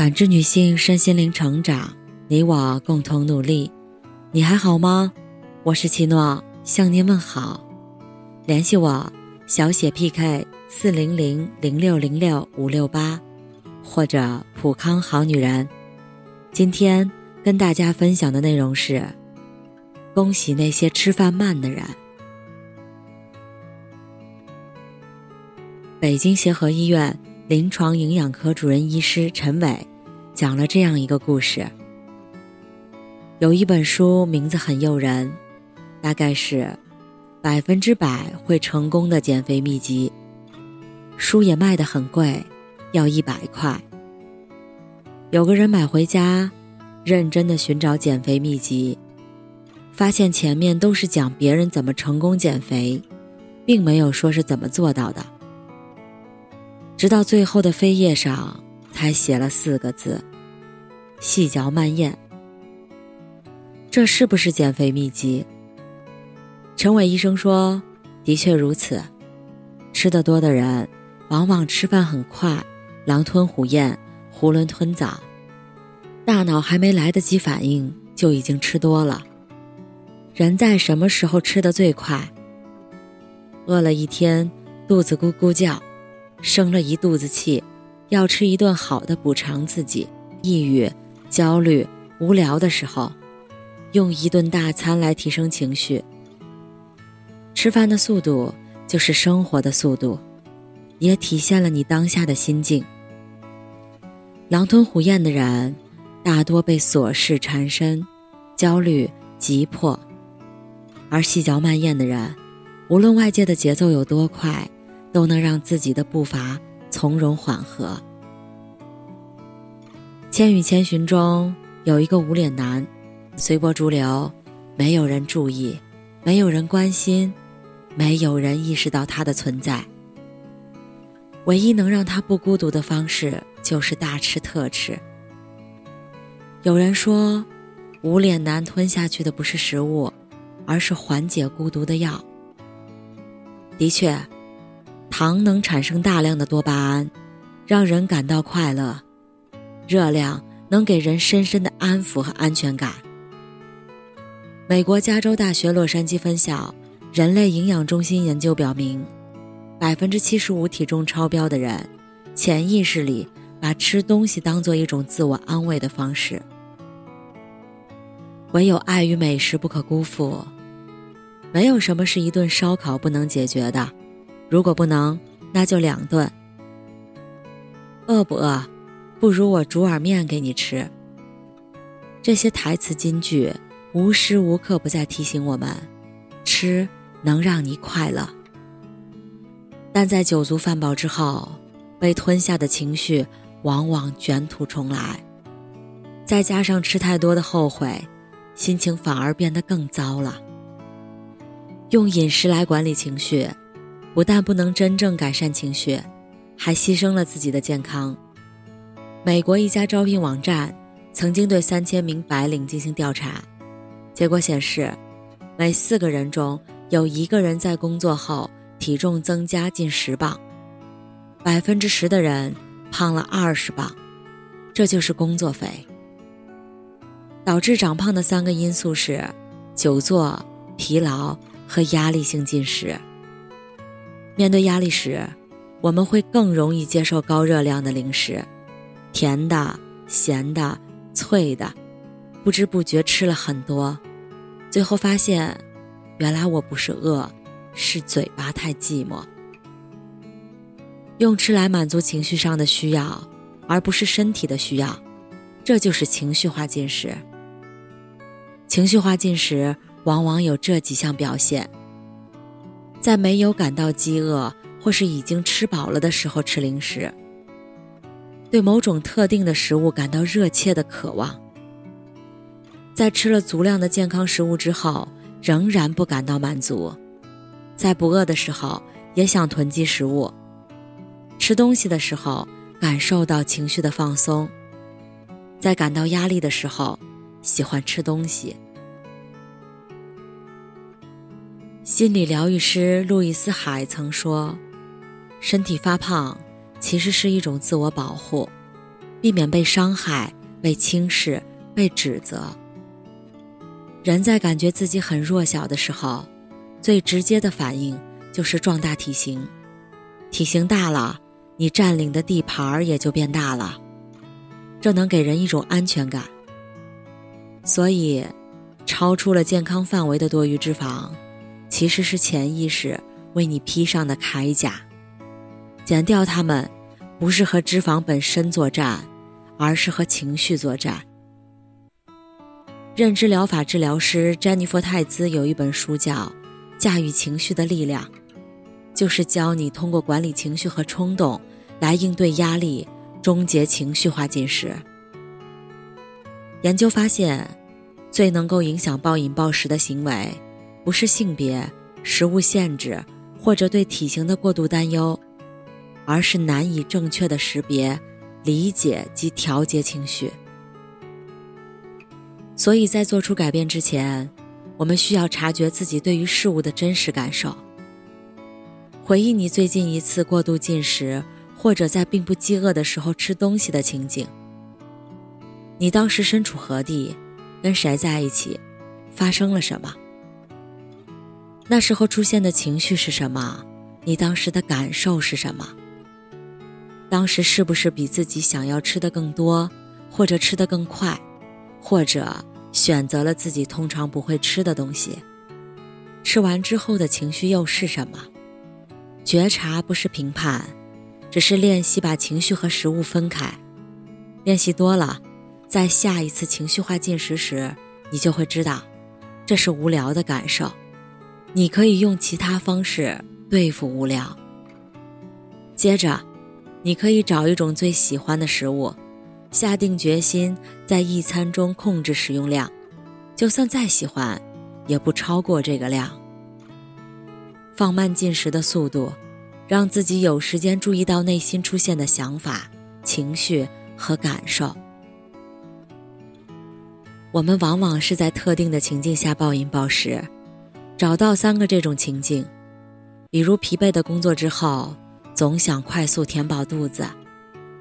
感知女性身心灵成长，你我共同努力。你还好吗？我是奇诺，向您问好。联系我，小写 PK 四零零零六零六五六八，或者普康好女人。今天跟大家分享的内容是：恭喜那些吃饭慢的人。北京协和医院临床营养科主任医师陈伟。讲了这样一个故事。有一本书名字很诱人，大概是“百分之百会成功的减肥秘籍”。书也卖得很贵，要一百块。有个人买回家，认真的寻找减肥秘籍，发现前面都是讲别人怎么成功减肥，并没有说是怎么做到的。直到最后的扉页上，才写了四个字。细嚼慢咽，这是不是减肥秘籍？陈伟医生说：“的确如此。吃得多的人，往往吃饭很快，狼吞虎咽，囫囵吞枣，大脑还没来得及反应，就已经吃多了。人在什么时候吃的最快？饿了一天，肚子咕咕叫，生了一肚子气，要吃一顿好的补偿自己。抑郁。”焦虑、无聊的时候，用一顿大餐来提升情绪。吃饭的速度就是生活的速度，也体现了你当下的心境。狼吞虎咽的人，大多被琐事缠身，焦虑、急迫；而细嚼慢咽的人，无论外界的节奏有多快，都能让自己的步伐从容缓和。《千与千寻》中有一个无脸男，随波逐流，没有人注意，没有人关心，没有人意识到他的存在。唯一能让他不孤独的方式，就是大吃特吃。有人说，无脸男吞下去的不是食物，而是缓解孤独的药。的确，糖能产生大量的多巴胺，让人感到快乐。热量能给人深深的安抚和安全感。美国加州大学洛杉矶分校人类营养中心研究表明，百分之七十五体重超标的人，潜意识里把吃东西当做一种自我安慰的方式。唯有爱与美食不可辜负，没有什么是一顿烧烤不能解决的。如果不能，那就两顿。饿不饿？不如我煮碗面给你吃。这些台词金句无时无刻不在提醒我们，吃能让你快乐。但在酒足饭饱之后，被吞下的情绪往往卷土重来，再加上吃太多的后悔，心情反而变得更糟了。用饮食来管理情绪，不但不能真正改善情绪，还牺牲了自己的健康。美国一家招聘网站曾经对三千名白领进行调查，结果显示，每四个人中有一个人在工作后体重增加近十磅，百分之十的人胖了二十磅，这就是工作肥。导致长胖的三个因素是：久坐、疲劳和压力性进食。面对压力时，我们会更容易接受高热量的零食。甜的、咸的、脆的，不知不觉吃了很多，最后发现，原来我不是饿，是嘴巴太寂寞。用吃来满足情绪上的需要，而不是身体的需要，这就是情绪化进食。情绪化进食往往有这几项表现：在没有感到饥饿或是已经吃饱了的时候吃零食。对某种特定的食物感到热切的渴望，在吃了足量的健康食物之后，仍然不感到满足，在不饿的时候也想囤积食物，吃东西的时候感受到情绪的放松，在感到压力的时候喜欢吃东西。心理疗愈师路易斯·海曾说：“身体发胖。”其实是一种自我保护，避免被伤害、被轻视、被指责。人在感觉自己很弱小的时候，最直接的反应就是壮大体型。体型大了，你占领的地盘儿也就变大了，这能给人一种安全感。所以，超出了健康范围的多余脂肪，其实是潜意识为你披上的铠甲。减掉它们，不是和脂肪本身作战，而是和情绪作战。认知疗法治疗师詹妮弗·泰兹有一本书叫《驾驭情绪的力量》，就是教你通过管理情绪和冲动来应对压力，终结情绪化进食。研究发现，最能够影响暴饮暴食的行为，不是性别、食物限制或者对体型的过度担忧，而是难以正确的识别、理解及调节情绪。所以在做出改变之前，我们需要察觉自己对于事物的真实感受。回忆你最近一次过度进食，或者在并不饥饿的时候吃东西的情景。你当时身处何地，跟谁在一起，发生了什么？那时候出现的情绪是什么？你当时的感受是什么？当时是不是比自己想要吃的更多，或者吃的更快，或者？选择了自己通常不会吃的东西，吃完之后的情绪又是什么？觉察不是评判，只是练习把情绪和食物分开。练习多了，在下一次情绪化进食时，你就会知道，这是无聊的感受。你可以用其他方式对付无聊。接着，你可以找一种最喜欢的食物。下定决心在一餐中控制食用量，就算再喜欢，也不超过这个量。放慢进食的速度，让自己有时间注意到内心出现的想法、情绪和感受。我们往往是在特定的情境下暴饮暴食，找到三个这种情境，比如疲惫的工作之后，总想快速填饱肚子。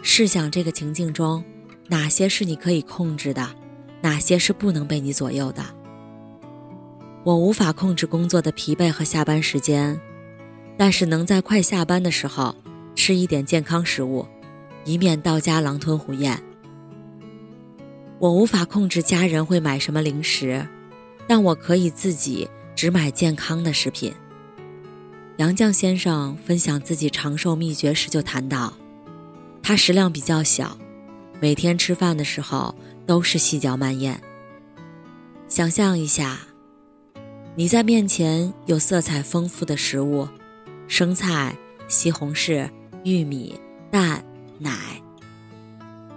试想这个情境中。哪些是你可以控制的，哪些是不能被你左右的？我无法控制工作的疲惫和下班时间，但是能在快下班的时候吃一点健康食物，以免到家狼吞虎咽。我无法控制家人会买什么零食，但我可以自己只买健康的食品。杨绛先生分享自己长寿秘诀时就谈到，他食量比较小。每天吃饭的时候都是细嚼慢咽。想象一下，你在面前有色彩丰富的食物，生菜、西红柿、玉米、蛋、奶。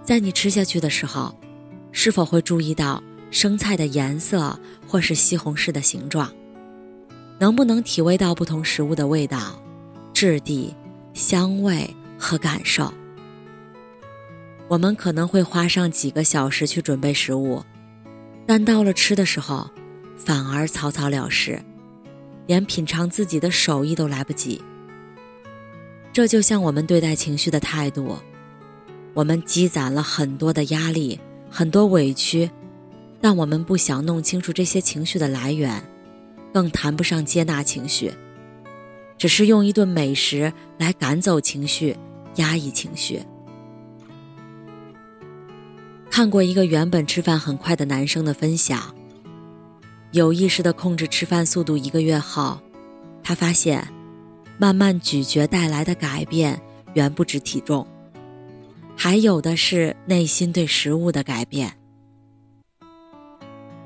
在你吃下去的时候，是否会注意到生菜的颜色或是西红柿的形状？能不能体味到不同食物的味道、质地、香味和感受？我们可能会花上几个小时去准备食物，但到了吃的时候，反而草草了事，连品尝自己的手艺都来不及。这就像我们对待情绪的态度，我们积攒了很多的压力，很多委屈，但我们不想弄清楚这些情绪的来源，更谈不上接纳情绪，只是用一顿美食来赶走情绪，压抑情绪。看过一个原本吃饭很快的男生的分享，有意识的控制吃饭速度一个月后，他发现，慢慢咀嚼带来的改变远不止体重，还有的是内心对食物的改变。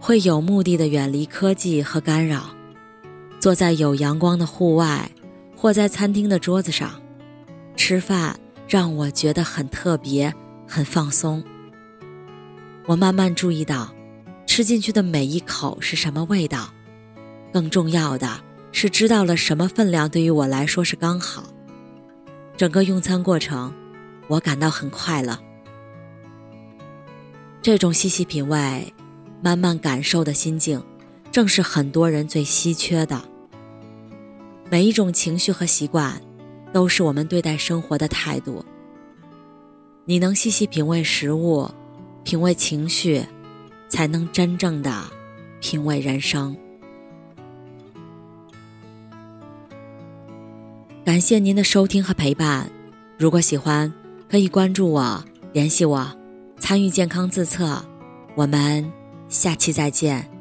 会有目的的远离科技和干扰，坐在有阳光的户外，或在餐厅的桌子上，吃饭让我觉得很特别，很放松。我慢慢注意到，吃进去的每一口是什么味道，更重要的是知道了什么分量对于我来说是刚好。整个用餐过程，我感到很快乐。这种细细品味、慢慢感受的心境，正是很多人最稀缺的。每一种情绪和习惯，都是我们对待生活的态度。你能细细品味食物，品味情绪，才能真正的品味人生。感谢您的收听和陪伴。如果喜欢，可以关注我，联系我，参与健康自测。我们下期再见。